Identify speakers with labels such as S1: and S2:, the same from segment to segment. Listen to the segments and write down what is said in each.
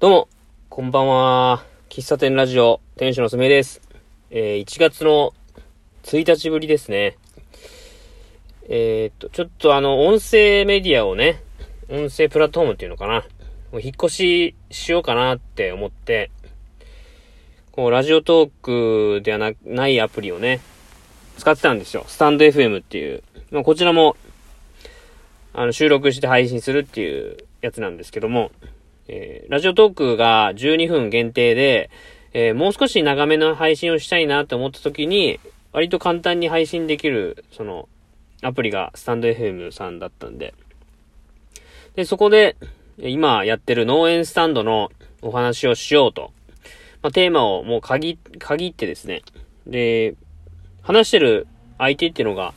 S1: どうも、こんばんは。喫茶店ラジオ、店主のすめです。えー、1月の1日ぶりですね。えー、っと、ちょっとあの、音声メディアをね、音声プラットフォームっていうのかな。もう引っ越ししようかなって思って、こう、ラジオトークではなないアプリをね、使ってたんですよ。スタンド FM っていう。まあ、こちらも、あの、収録して配信するっていうやつなんですけども、えー、ラジオトークが12分限定で、えー、もう少し長めの配信をしたいなと思った時に、割と簡単に配信できる、その、アプリがスタンド FM さんだったんで。で、そこで、今やってる農園スタンドのお話をしようと。まあ、テーマをもう限、限ってですね。で、話してる相手っていうのが、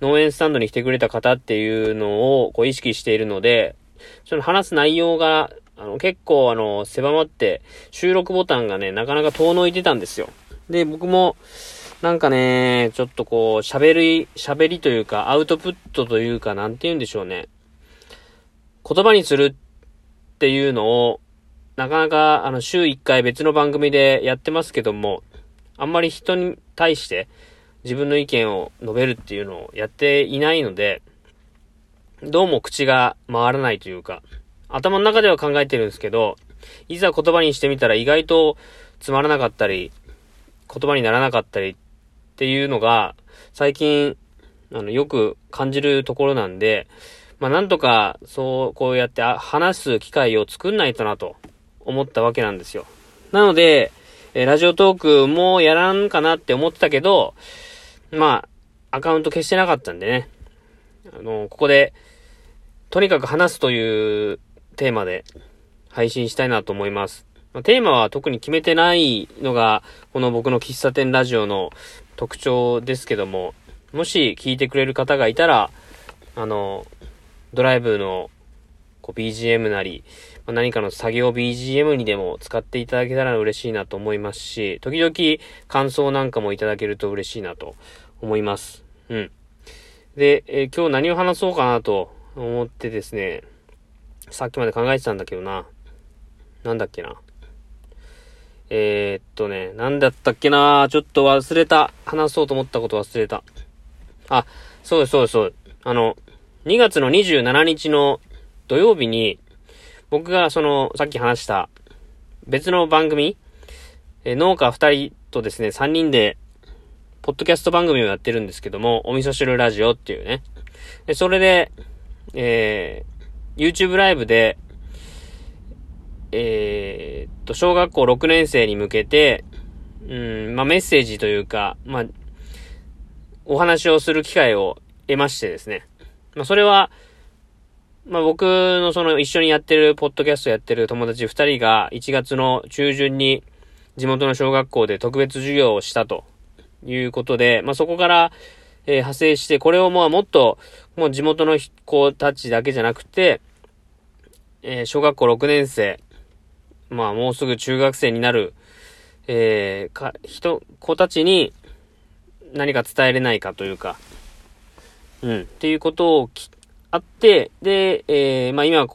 S1: 農園スタンドに来てくれた方っていうのをこう意識しているので、その話す内容があの、結構あの、狭まって、収録ボタンがね、なかなか遠のいてたんですよ。で、僕も、なんかね、ちょっとこう、喋り、喋りというか、アウトプットというか、なんて言うんでしょうね。言葉にするっていうのを、なかなか、あの、週1回別の番組でやってますけども、あんまり人に対して自分の意見を述べるっていうのをやっていないので、どうも口が回らないというか、頭の中では考えてるんですけど、いざ言葉にしてみたら意外とつまらなかったり、言葉にならなかったりっていうのが、最近、あの、よく感じるところなんで、まあ、なんとか、そう、こうやって話す機会を作んないとなと思ったわけなんですよ。なので、えラジオトークもやらんかなって思ってたけど、まあ、アカウント消してなかったんでね。あの、ここで、とにかく話すというテーマで配信したいなと思います。まテーマは特に決めてないのが、この僕の喫茶店ラジオの特徴ですけども、もし聞いてくれる方がいたら、あの、ドライブのこう BGM なり、ま何かの作業 BGM にでも使っていただけたら嬉しいなと思いますし、時々感想なんかもいただけると嬉しいなと思います。うん。で、え、今日何を話そうかなと思ってですね、さっきまで考えてたんだけどな。なんだっけな。えー、っとね、なんだったっけなちょっと忘れた。話そうと思ったこと忘れた。あ、そうです、そうです、そうです。あの、2月の27日の土曜日に、僕がその、さっき話した別の番組、え農家2人とですね、3人で、ポッドキャスト番組をやってるんですけども、お味噌汁ラジオっていうね。で、それで、えー、YouTube ライブで、えー、っと、小学校6年生に向けて、うん、まあ、メッセージというか、まあ、お話をする機会を得ましてですね。まあ、それは、まあ、僕のその一緒にやってる、ポッドキャストやってる友達2人が1月の中旬に地元の小学校で特別授業をしたということで、まあ、そこから、えー、派生して、これをまあもっと、もう地元の子たちだけじゃなくて、えー、小学校6年生、まあもうすぐ中学生になる、えー、か、人、子たちに何か伝えれないかというか、うん、っていうことをき、あって、で、えー、まあ今、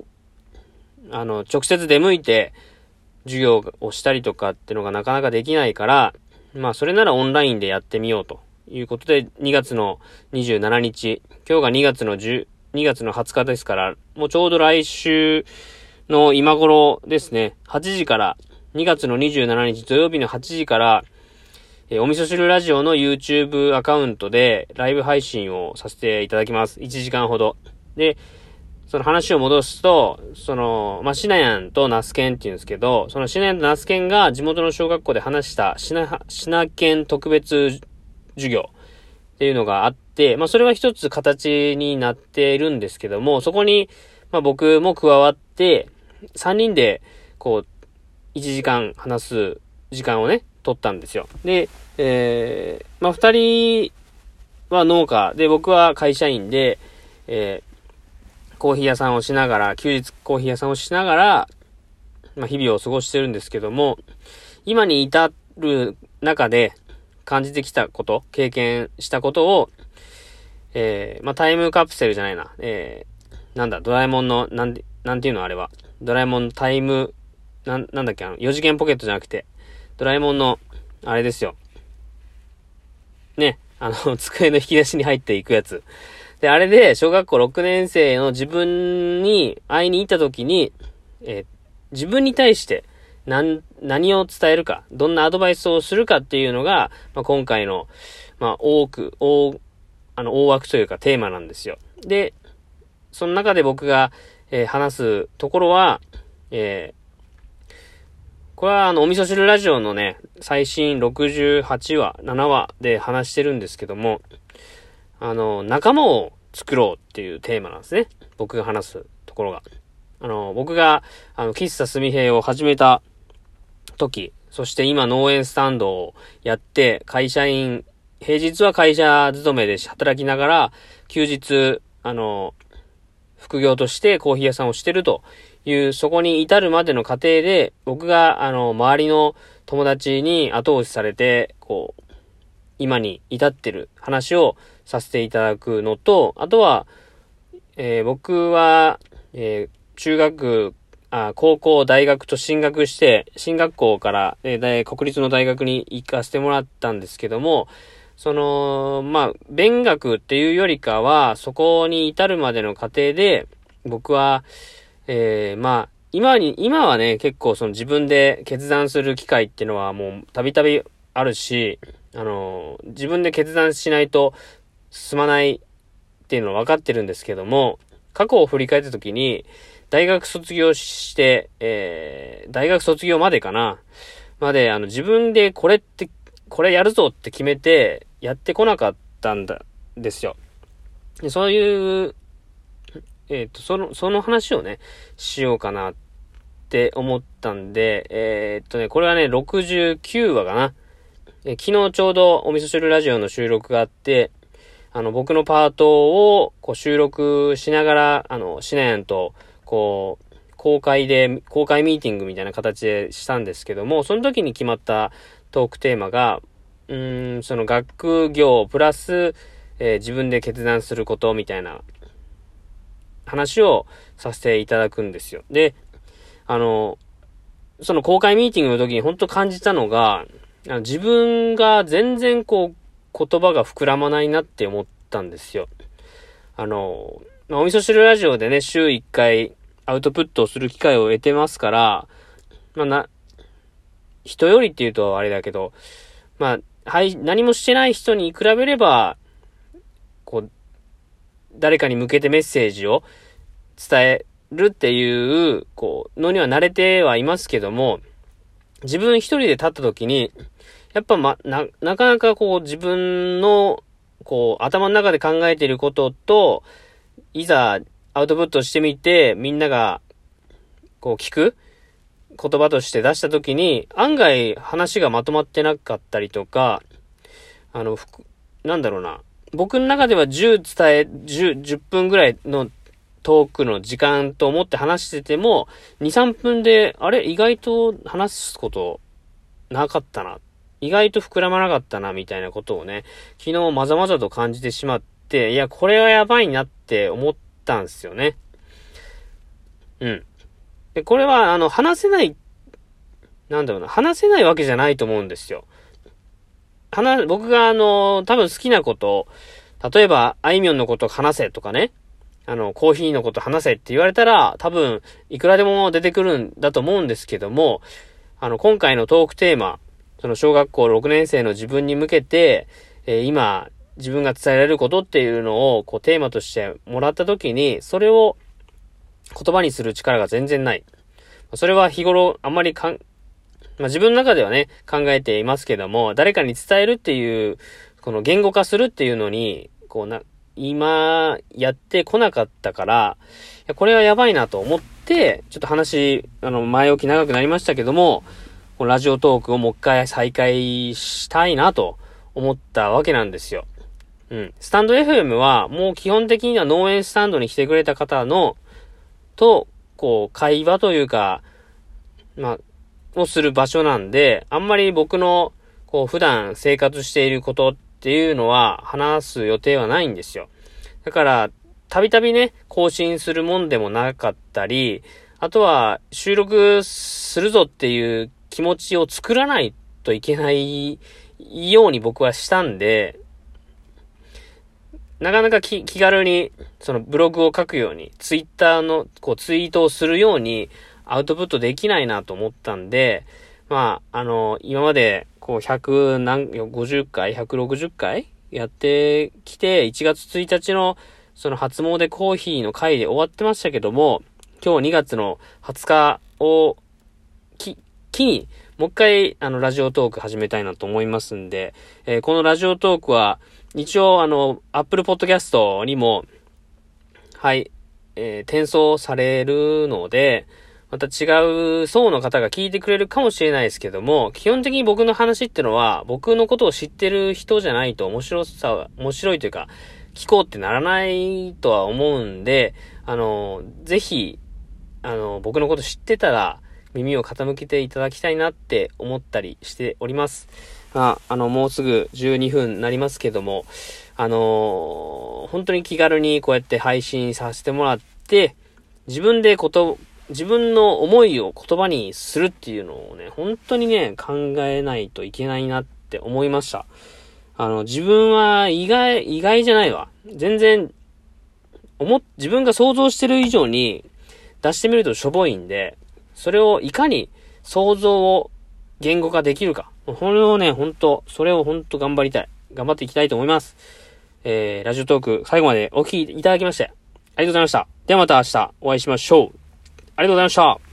S1: あの、直接出向いて授業をしたりとかっていうのがなかなかできないから、まあそれならオンラインでやってみようと。いうことで、2月の27日、今日が2月の10、2月の20日ですから、もうちょうど来週の今頃ですね、8時から、2月の27日土曜日の8時から、え、お味噌汁ラジオの YouTube アカウントでライブ配信をさせていただきます。1時間ほど。で、その話を戻すと、その、まあ、シナヤンとナスケンって言うんですけど、そのシナヤンとナスケンが地元の小学校で話したシナ、シナケン特別授業っていうのがあって、まあそれは一つ形になっているんですけども、そこに、まあ僕も加わって、3人で、こう、1時間話す時間をね、取ったんですよ。で、えー、まあ2人は農家で、僕は会社員で、えー、コーヒー屋さんをしながら、休日コーヒー屋さんをしながら、まあ日々を過ごしてるんですけども、今に至る中で、感じてきたこと、経験したことを、えー、まあ、タイムカプセルじゃないな。えー、なんだ、ドラえもんの、なんで、なんていうのあれは。ドラえもんのタイムなん、なんだっけ、あの、4次元ポケットじゃなくて、ドラえもんの、あれですよ。ね、あの、机の引き出しに入っていくやつ。で、あれで、小学校6年生の自分に会いに行った時に、えー、自分に対して、何、何を伝えるか、どんなアドバイスをするかっていうのが、まあ、今回の、まあ、多く、大、あの、大枠というかテーマなんですよ。で、その中で僕が、えー、話すところは、えー、これはあの、お味噌汁ラジオのね、最新68話、7話で話してるんですけども、あの、仲間を作ろうっていうテーマなんですね。僕が話すところが。あの、僕が、あの、喫茶すみへを始めた時、そして今農園スタンドをやって、会社員、平日は会社勤めで働きながら、休日、あの、副業としてコーヒー屋さんをしてるという、そこに至るまでの過程で、僕が、あの、周りの友達に後押しされて、こう、今に至ってる話をさせていただくのと、あとは、えー、僕は、えー、中学、あ高校、大学と進学して、進学校から、えー、国立の大学に行かせてもらったんですけども、その、まあ、勉学っていうよりかは、そこに至るまでの過程で、僕は、えー、まあ、今に、今はね、結構その自分で決断する機会っていうのはもうたびたびあるし、あの、自分で決断しないと進まないっていうのは分かってるんですけども、過去を振り返った時に、大学卒業して、えー、大学卒業までかな、まで、あの、自分でこれって、これやるぞって決めて、やってこなかったんだ、ですよ。でそういう、えっ、ー、と、その、その話をね、しようかなって思ったんで、えっ、とね、これはね、69話かな。え昨日ちょうどお味噌汁ラジオの収録があって、あの、僕のパートをこう収録しながら、あの、シナヤンと、こう、公開で、公開ミーティングみたいな形でしたんですけども、その時に決まったトークテーマが、うーん、その学業プラス、えー、自分で決断することみたいな話をさせていただくんですよ。で、あの、その公開ミーティングの時に本当感じたのが、自分が全然こう言葉が膨らまないなって思ったんですよ。あの、まあ、お味噌汁ラジオでね、週1回アウトプットをする機会を得てますから、まあな、人よりって言うとあれだけど、まあ、はい、何もしてない人に比べれば、こう、誰かに向けてメッセージを伝えるっていう、こう、のには慣れてはいますけども、自分一人で立った時に、やっぱま、な、なかなかこう自分の、こう、頭の中で考えていることと、いざアウトプットしてみて、みんなが、こう聞く言葉として出したときに、案外話がまとまってなかったりとか、あの、なんだろうな。僕の中では10伝え、10、10分ぐらいのトークの時間と思って話してても、2、3分で、あれ？意外と話すことなかったな。意外と膨らまなかったな、みたいなことをね、昨日まざまざと感じてしまって、いや、これはやばいなって思ったんですよね。うん。で、これは、あの、話せない、なんだろうな、話せないわけじゃないと思うんですよ。話、僕があの、多分好きなこと、例えば、あいみょんのこと話せとかね、あの、コーヒーのこと話せって言われたら、多分、いくらでも出てくるんだと思うんですけども、あの、今回のトークテーマ、その小学校6年生の自分に向けて、えー、今、自分が伝えられることっていうのを、こう、テーマとしてもらった時に、それを言葉にする力が全然ない。それは日頃あんまりかん、まあ、自分の中ではね、考えていますけども、誰かに伝えるっていう、この言語化するっていうのに、こうな、今、やってこなかったから、これはやばいなと思って、ちょっと話、あの、前置き長くなりましたけども、このラジオトークをもう一回再開したいなと思ったわけなんですよ。うん。スタンド FM は、もう基本的には農園スタンドに来てくれた方の、と、こう、会話というか、まあ、をする場所なんで、あんまり僕の、こう、普段生活していることっていうのは話す予定はないんですよ。だから、たびたびね、更新するもんでもなかったり、あとは収録するぞっていう気持ちを作らないといけないように僕はしたんで、なかなか気軽に、そのブログを書くように、ツイッターのこうツイートをするようにアウトプットできないなと思ったんで、まあ、あの、今までこう100何、50回、160回やってきて、1月1日のその初詣コーヒーの回で終わってましたけども、今日2月の20日を、機に、もう一回、あの、ラジオトーク始めたいなと思いますんで、えー、このラジオトークは、一応、あの、Apple Podcast にも、はい、えー、転送されるので、また違う層の方が聞いてくれるかもしれないですけども、基本的に僕の話ってのは、僕のことを知ってる人じゃないと面白さ、面白いというか、聞こうってならないとは思うんで、あの、ぜひ、あの、僕のこと知ってたら、耳を傾けていただきたいなって思ったりしております。まあ、あの、もうすぐ12分になりますけども、あのー、本当に気軽にこうやって配信させてもらって、自分でこと、自分の思いを言葉にするっていうのをね、本当にね、考えないといけないなって思いました。あの、自分は意外、意外じゃないわ。全然、思っ自分が想像してる以上に出してみるとしょぼいんで、それをいかに想像を言語化できるか。これをね、ほんと、それを本当頑張りたい。頑張っていきたいと思います。えー、ラジオトーク最後までお聴きいただきまして、ありがとうございました。ではまた明日お会いしましょう。ありがとうございました。